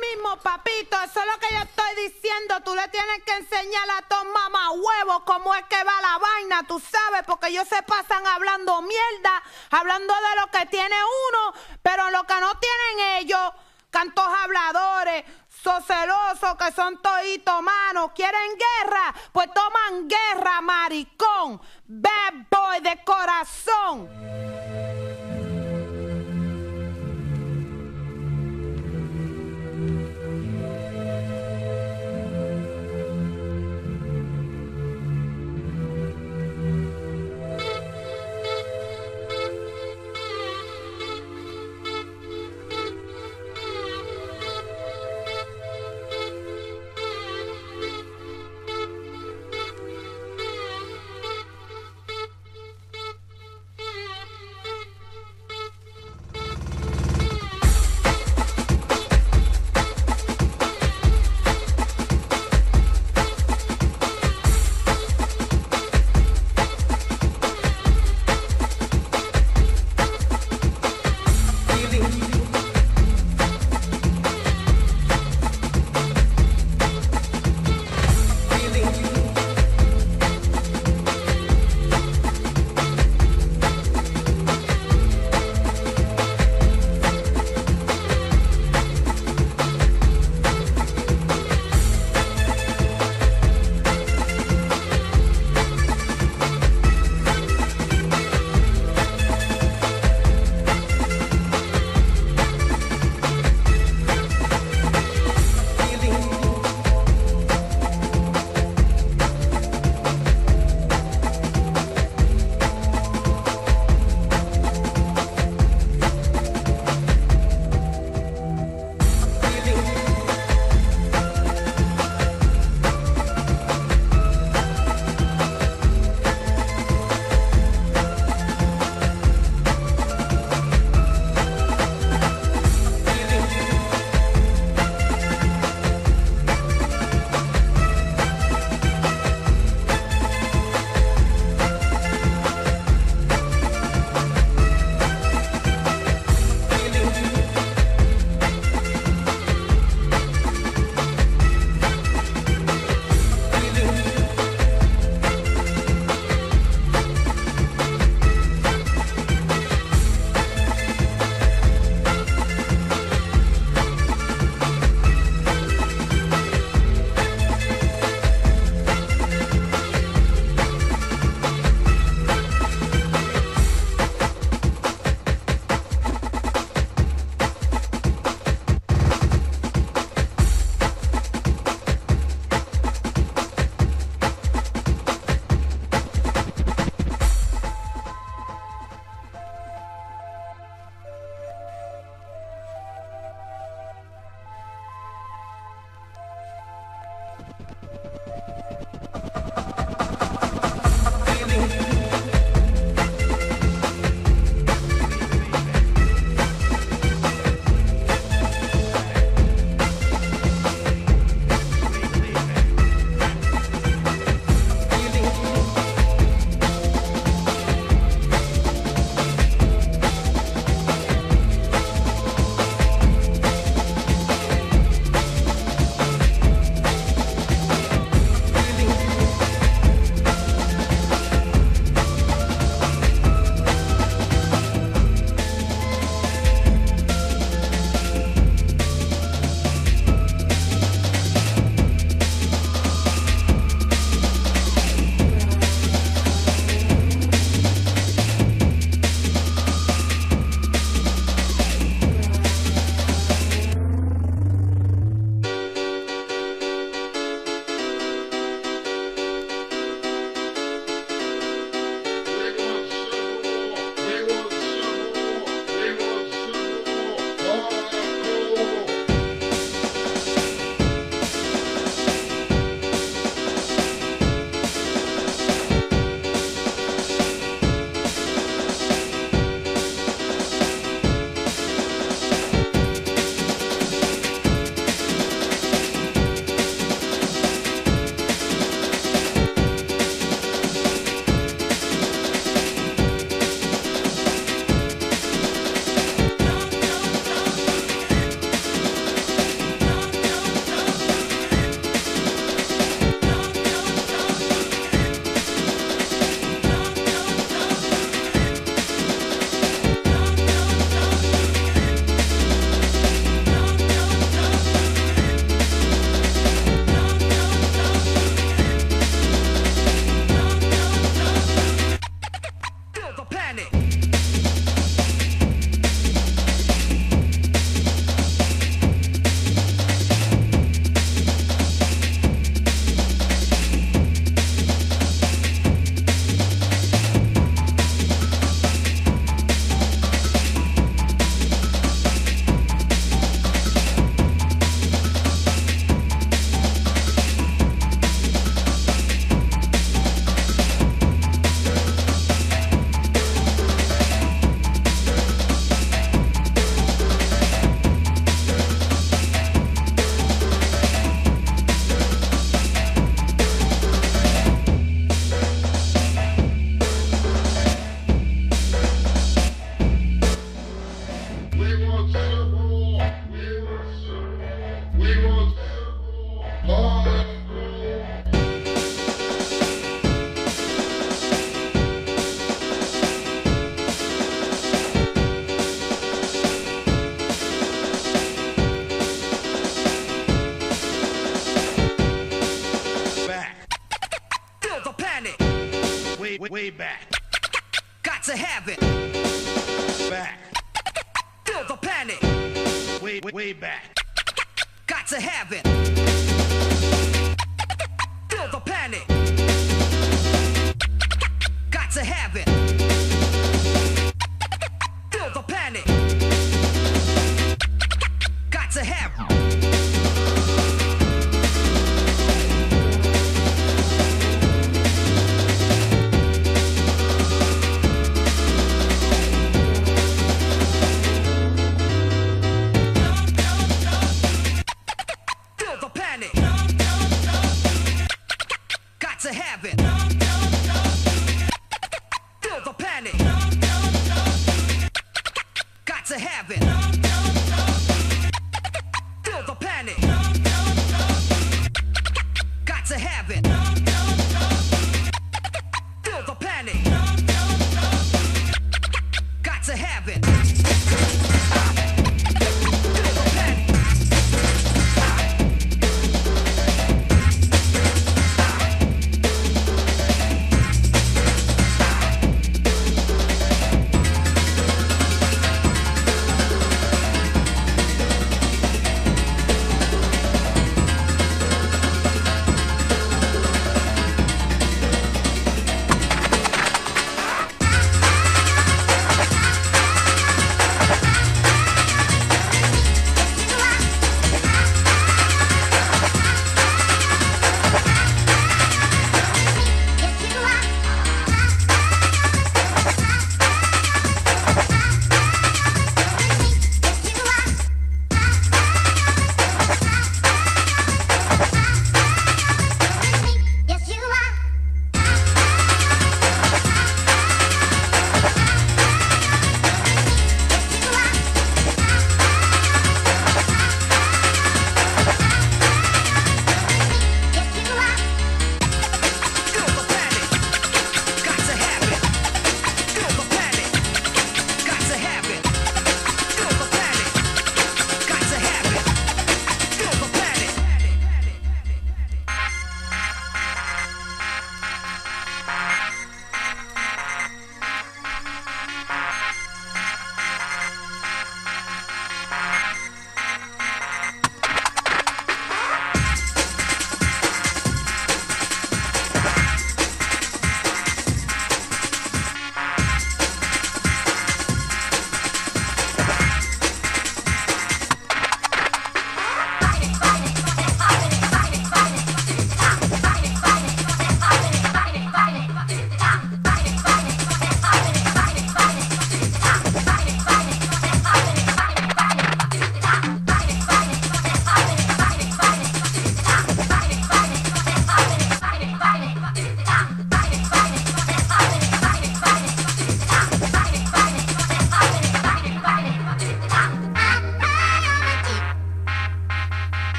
mismo, papito. Eso es lo que yo estoy diciendo. Tú le tienes que enseñar a todos mamá huevos cómo es que va la vaina, tú sabes, porque ellos se pasan hablando mierda, hablando de lo que tiene uno, pero lo que no tienen ellos, cantos habladores, celosos que son toditos manos, quieren guerra, pues toman guerra, maricón, bad boy de corazón.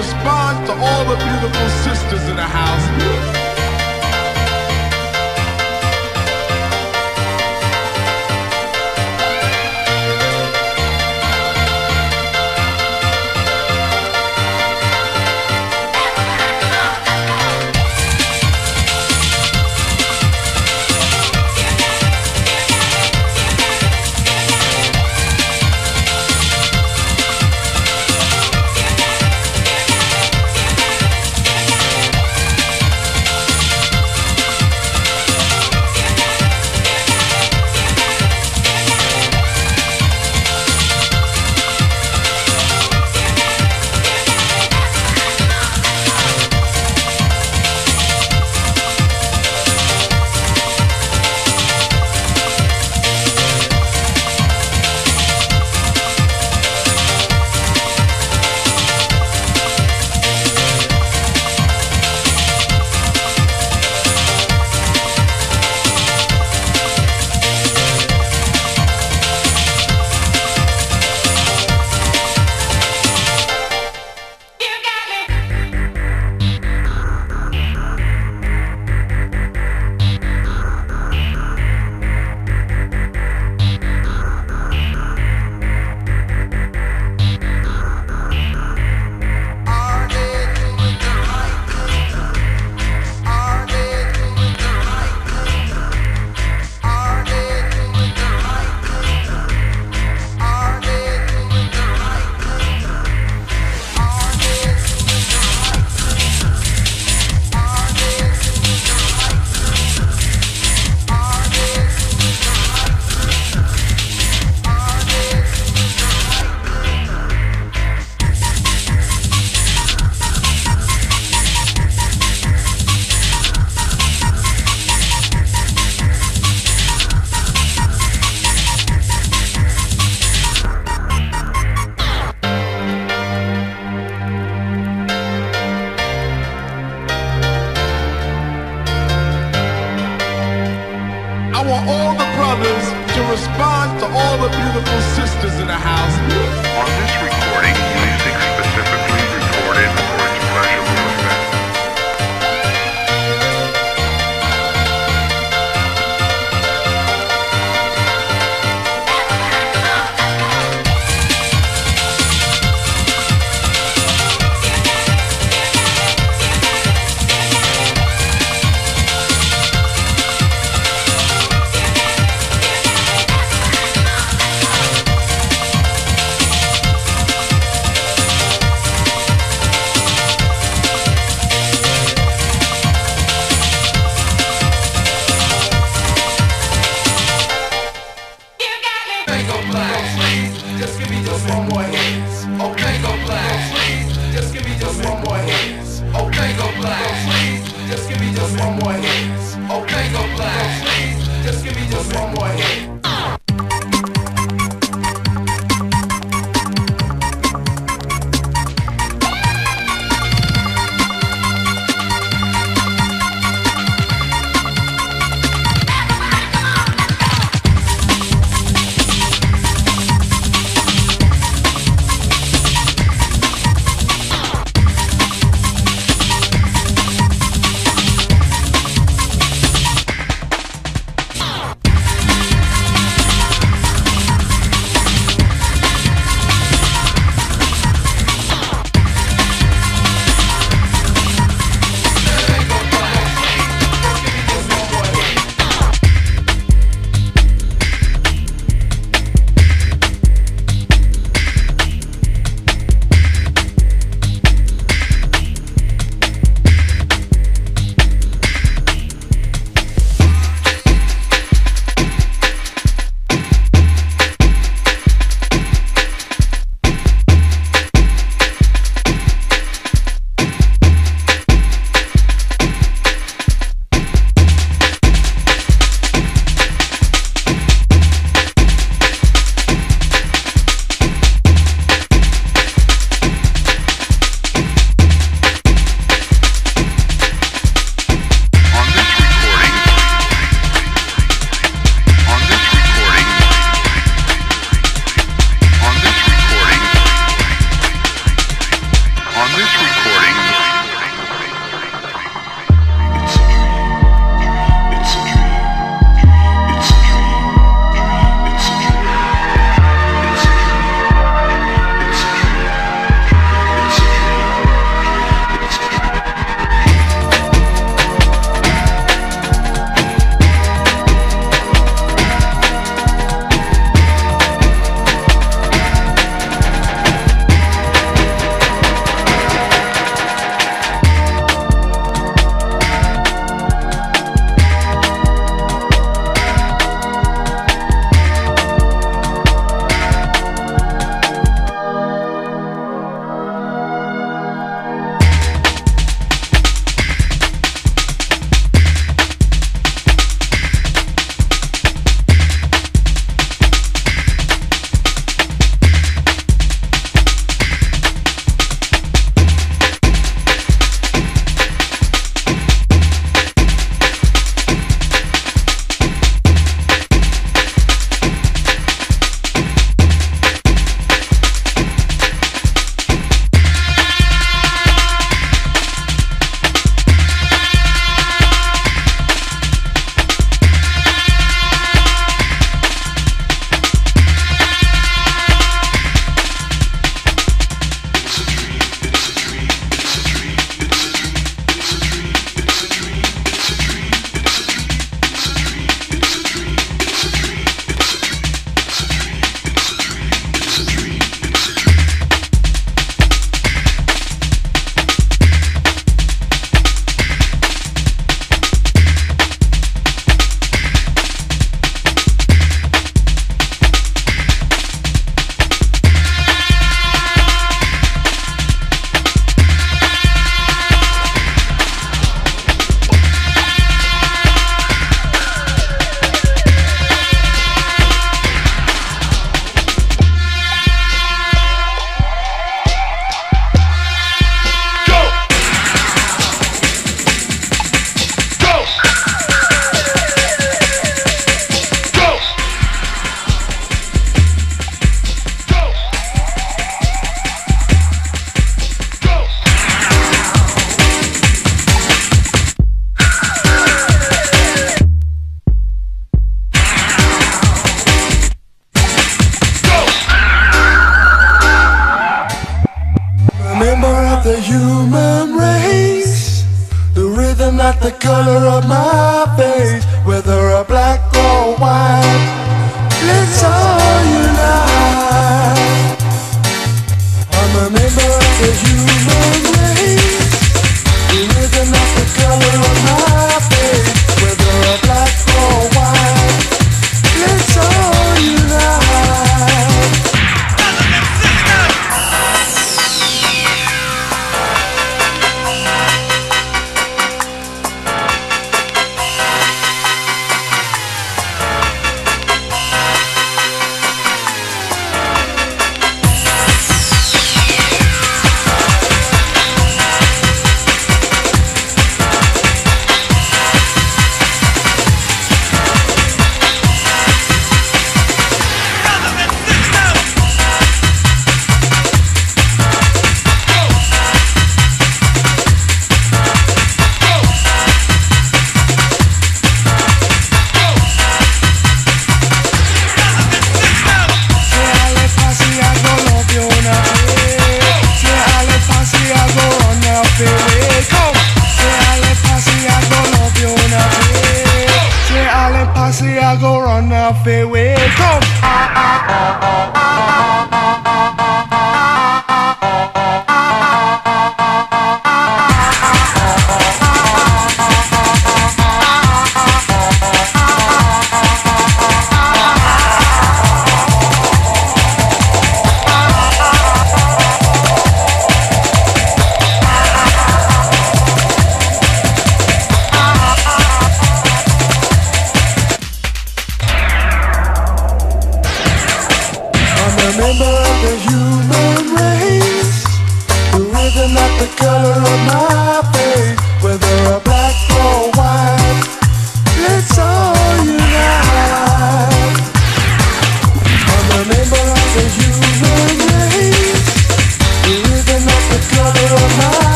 Response to all the beautiful sisters in the house.